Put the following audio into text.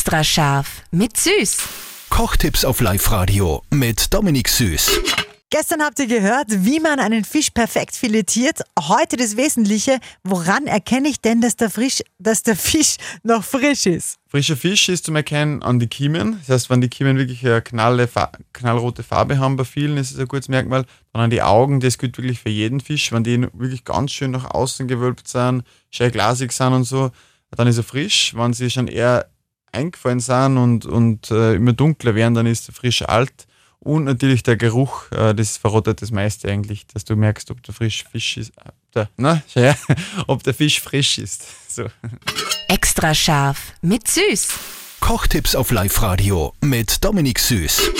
Extra scharf mit Süß. Kochtipps auf Live-Radio mit Dominik Süß. Gestern habt ihr gehört, wie man einen Fisch perfekt filetiert. Heute das Wesentliche. Woran erkenne ich denn, dass der, frisch, dass der Fisch noch frisch ist? Frischer Fisch ist zum Erkennen an die Kiemen. Das heißt, wenn die Kiemen wirklich eine knalle, knallrote Farbe haben, bei vielen ist es ein gutes Merkmal. Dann an die Augen, das gilt wirklich für jeden Fisch. Wenn die wirklich ganz schön nach außen gewölbt sind, schön glasig sind und so, dann ist er frisch. Wenn sie schon eher eingefallen sind und, und äh, immer dunkler werden, dann ist frisch alt. Und natürlich der Geruch, äh, das verrottet das meiste eigentlich, dass du merkst, ob der frisch Fisch ist. Äh, der, na, ja, ob der Fisch frisch ist. So. Extra scharf mit Süß. Kochtipps auf Live-Radio mit Dominik Süß.